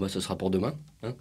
Bah, ce sera pour demain. hein